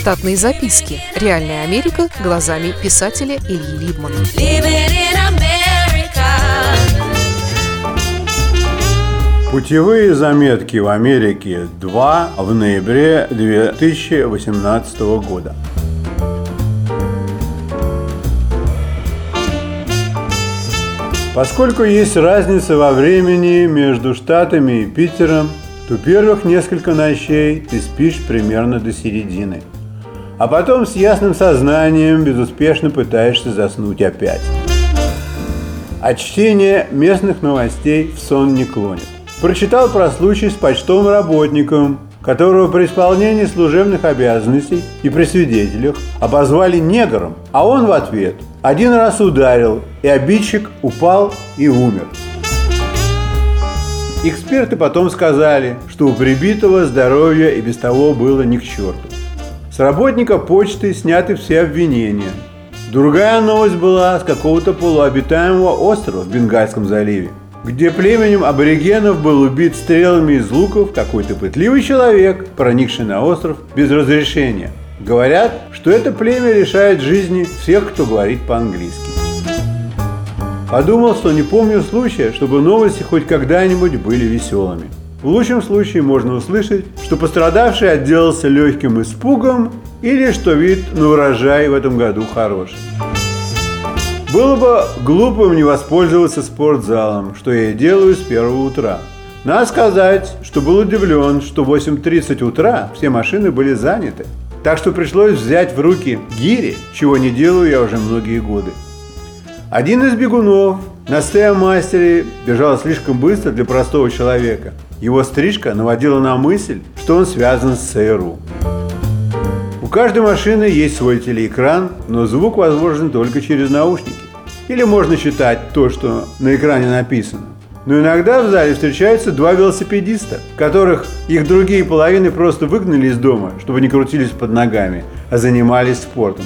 Штатные записки. Реальная Америка глазами писателя Ильи Либмана. Путевые заметки в Америке 2 в ноябре 2018 года. Поскольку есть разница во времени между Штатами и Питером, то первых несколько ночей ты спишь примерно до середины. А потом с ясным сознанием безуспешно пытаешься заснуть опять. А чтение местных новостей в сон не клонит. Прочитал про случай с почтовым работником, которого при исполнении служебных обязанностей и при свидетелях обозвали негром, а он в ответ один раз ударил, и обидчик упал и умер. Эксперты потом сказали, что у прибитого здоровье и без того было ни к черту. С работника почты сняты все обвинения. Другая новость была с какого-то полуобитаемого острова в Бенгальском заливе где племенем аборигенов был убит стрелами из луков какой-то пытливый человек, проникший на остров без разрешения. Говорят, что это племя решает жизни всех, кто говорит по-английски. Подумал, что не помню случая, чтобы новости хоть когда-нибудь были веселыми. В лучшем случае можно услышать, что пострадавший отделался легким испугом или что вид на урожай в этом году хороший. Было бы глупым не воспользоваться спортзалом, что я и делаю с первого утра. Надо сказать, что был удивлен, что в 8.30 утра все машины были заняты. Так что пришлось взять в руки гири, чего не делаю я уже многие годы. Один из бегунов на стеомастере бежал слишком быстро для простого человека. Его стрижка наводила на мысль, что он связан с ЦРУ каждой машины есть свой телеэкран, но звук возможен только через наушники. Или можно читать то, что на экране написано. Но иногда в зале встречаются два велосипедиста, которых их другие половины просто выгнали из дома, чтобы не крутились под ногами, а занимались спортом.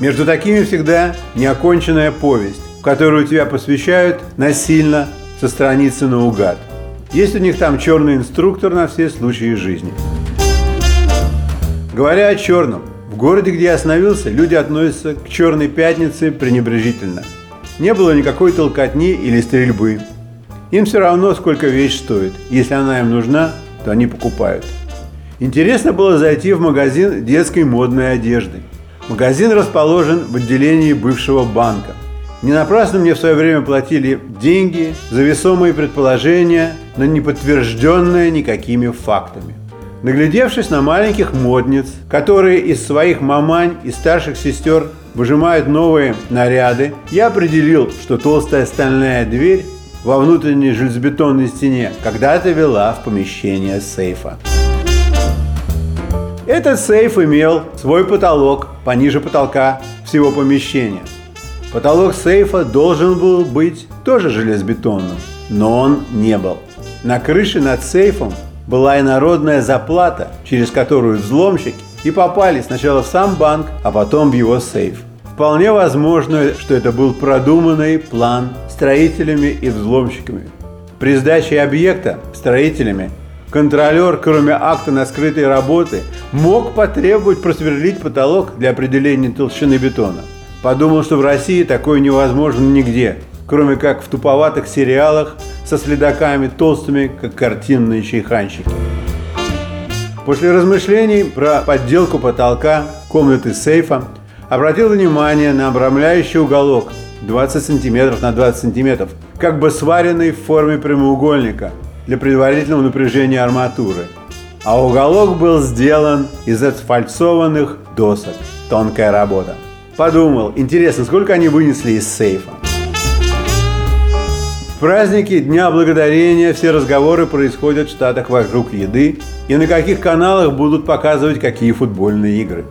Между такими всегда неоконченная повесть, которую тебя посвящают насильно со страницы наугад. Есть у них там черный инструктор на все случаи жизни. Говоря о черном, в городе, где я остановился, люди относятся к черной пятнице пренебрежительно. Не было никакой толкотни или стрельбы. Им все равно, сколько вещь стоит. Если она им нужна, то они покупают. Интересно было зайти в магазин детской модной одежды. Магазин расположен в отделении бывшего банка. Не напрасно мне в свое время платили деньги за весомые предположения, но не подтвержденные никакими фактами. Наглядевшись на маленьких модниц, которые из своих мамань и старших сестер выжимают новые наряды, я определил, что толстая стальная дверь во внутренней железобетонной стене когда-то вела в помещение сейфа. Этот сейф имел свой потолок пониже потолка всего помещения. Потолок сейфа должен был быть тоже железобетонным, но он не был. На крыше над сейфом была инородная заплата, через которую взломщики и попали сначала в сам банк, а потом в его сейф. Вполне возможно, что это был продуманный план строителями и взломщиками. При сдаче объекта строителями контролер, кроме акта на скрытой работы, мог потребовать просверлить потолок для определения толщины бетона. Подумал, что в России такое невозможно нигде, кроме как в туповатых сериалах со следаками толстыми, как картинные чайханщики. После размышлений про подделку потолка комнаты сейфа обратил внимание на обрамляющий уголок 20 сантиметров на 20 сантиметров, как бы сваренный в форме прямоугольника для предварительного напряжения арматуры. А уголок был сделан из асфальтованных досок. Тонкая работа. Подумал, интересно, сколько они вынесли из сейфа праздники Дня Благодарения все разговоры происходят в Штатах вокруг еды и на каких каналах будут показывать какие футбольные игры.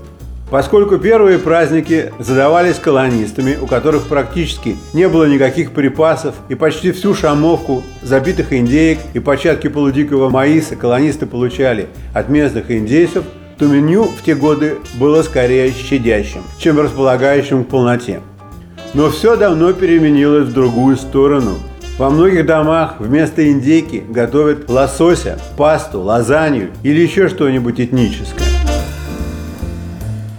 Поскольку первые праздники задавались колонистами, у которых практически не было никаких припасов, и почти всю шамовку забитых индеек и початки полудикого маиса колонисты получали от местных индейцев, то меню в те годы было скорее щадящим, чем располагающим к полноте. Но все давно переменилось в другую сторону – во многих домах вместо индейки готовят лосося, пасту, лазанью или еще что-нибудь этническое.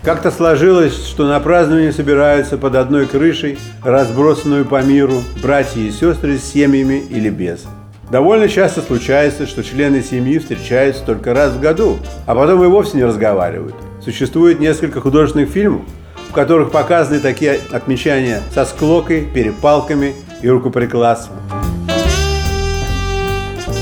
Как-то сложилось, что на празднование собираются под одной крышей, разбросанную по миру, братья и сестры с семьями или без. Довольно часто случается, что члены семьи встречаются только раз в году, а потом и вовсе не разговаривают. Существует несколько художественных фильмов, в которых показаны такие отмечания со склокой, перепалками и рукоприкладством.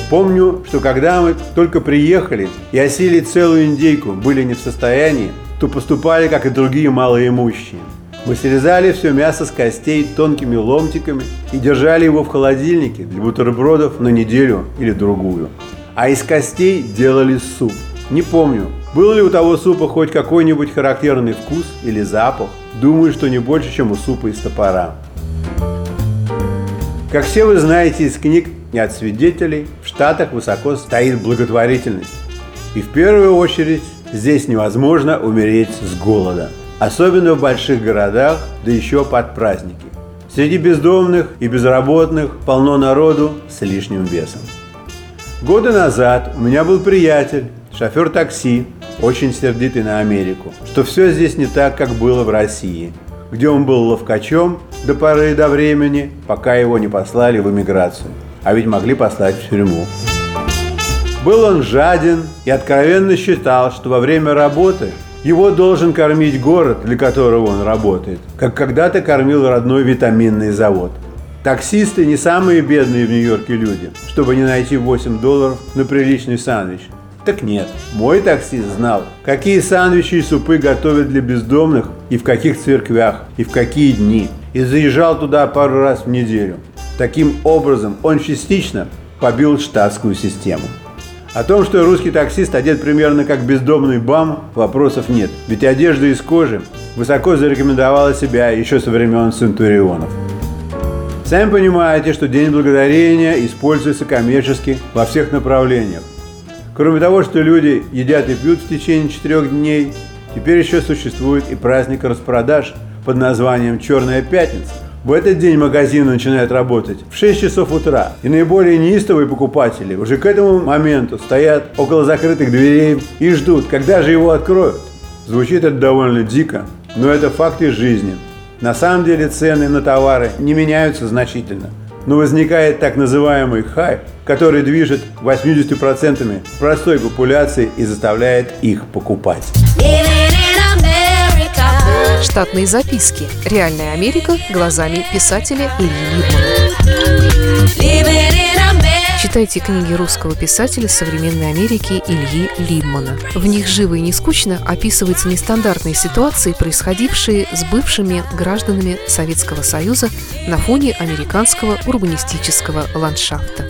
Помню, что когда мы только приехали и осилить целую индейку были не в состоянии, то поступали, как и другие малоимущие. Мы срезали все мясо с костей тонкими ломтиками и держали его в холодильнике для бутербродов на неделю или другую. А из костей делали суп. Не помню, был ли у того супа хоть какой-нибудь характерный вкус или запах. Думаю, что не больше, чем у супа из топора. Как все вы знаете из книг и от свидетелей, в Штатах высоко стоит благотворительность. И в первую очередь здесь невозможно умереть с голода. Особенно в больших городах, да еще под праздники. Среди бездомных и безработных полно народу с лишним весом. Годы назад у меня был приятель, шофер такси, очень сердитый на Америку, что все здесь не так, как было в России – где он был ловкачом до поры до времени, пока его не послали в эмиграцию. А ведь могли послать в тюрьму. Был он жаден и откровенно считал, что во время работы его должен кормить город, для которого он работает, как когда-то кормил родной витаминный завод. Таксисты не самые бедные в Нью-Йорке люди, чтобы не найти 8 долларов на приличный сандвич – так нет, мой таксист знал, какие сандвичи и супы готовят для бездомных и в каких церквях, и в какие дни. И заезжал туда пару раз в неделю. Таким образом, он частично побил штатскую систему. О том, что русский таксист одет примерно как бездомный бам, вопросов нет. Ведь одежда из кожи высоко зарекомендовала себя еще со времен Центурионов. Сами понимаете, что День Благодарения используется коммерчески во всех направлениях. Кроме того, что люди едят и пьют в течение четырех дней, теперь еще существует и праздник распродаж под названием «Черная пятница». В этот день магазины начинают работать в 6 часов утра, и наиболее неистовые покупатели уже к этому моменту стоят около закрытых дверей и ждут, когда же его откроют. Звучит это довольно дико, но это факты жизни. На самом деле цены на товары не меняются значительно – но возникает так называемый хайп, который движет 80% простой популяции и заставляет их покупать. Штатные записки. Реальная Америка глазами писателя Ильи Либмана. Читайте книги русского писателя современной Америки Ильи Либмана. В них живо и не скучно описываются нестандартные ситуации, происходившие с бывшими гражданами Советского Союза на фоне американского урбанистического ландшафта.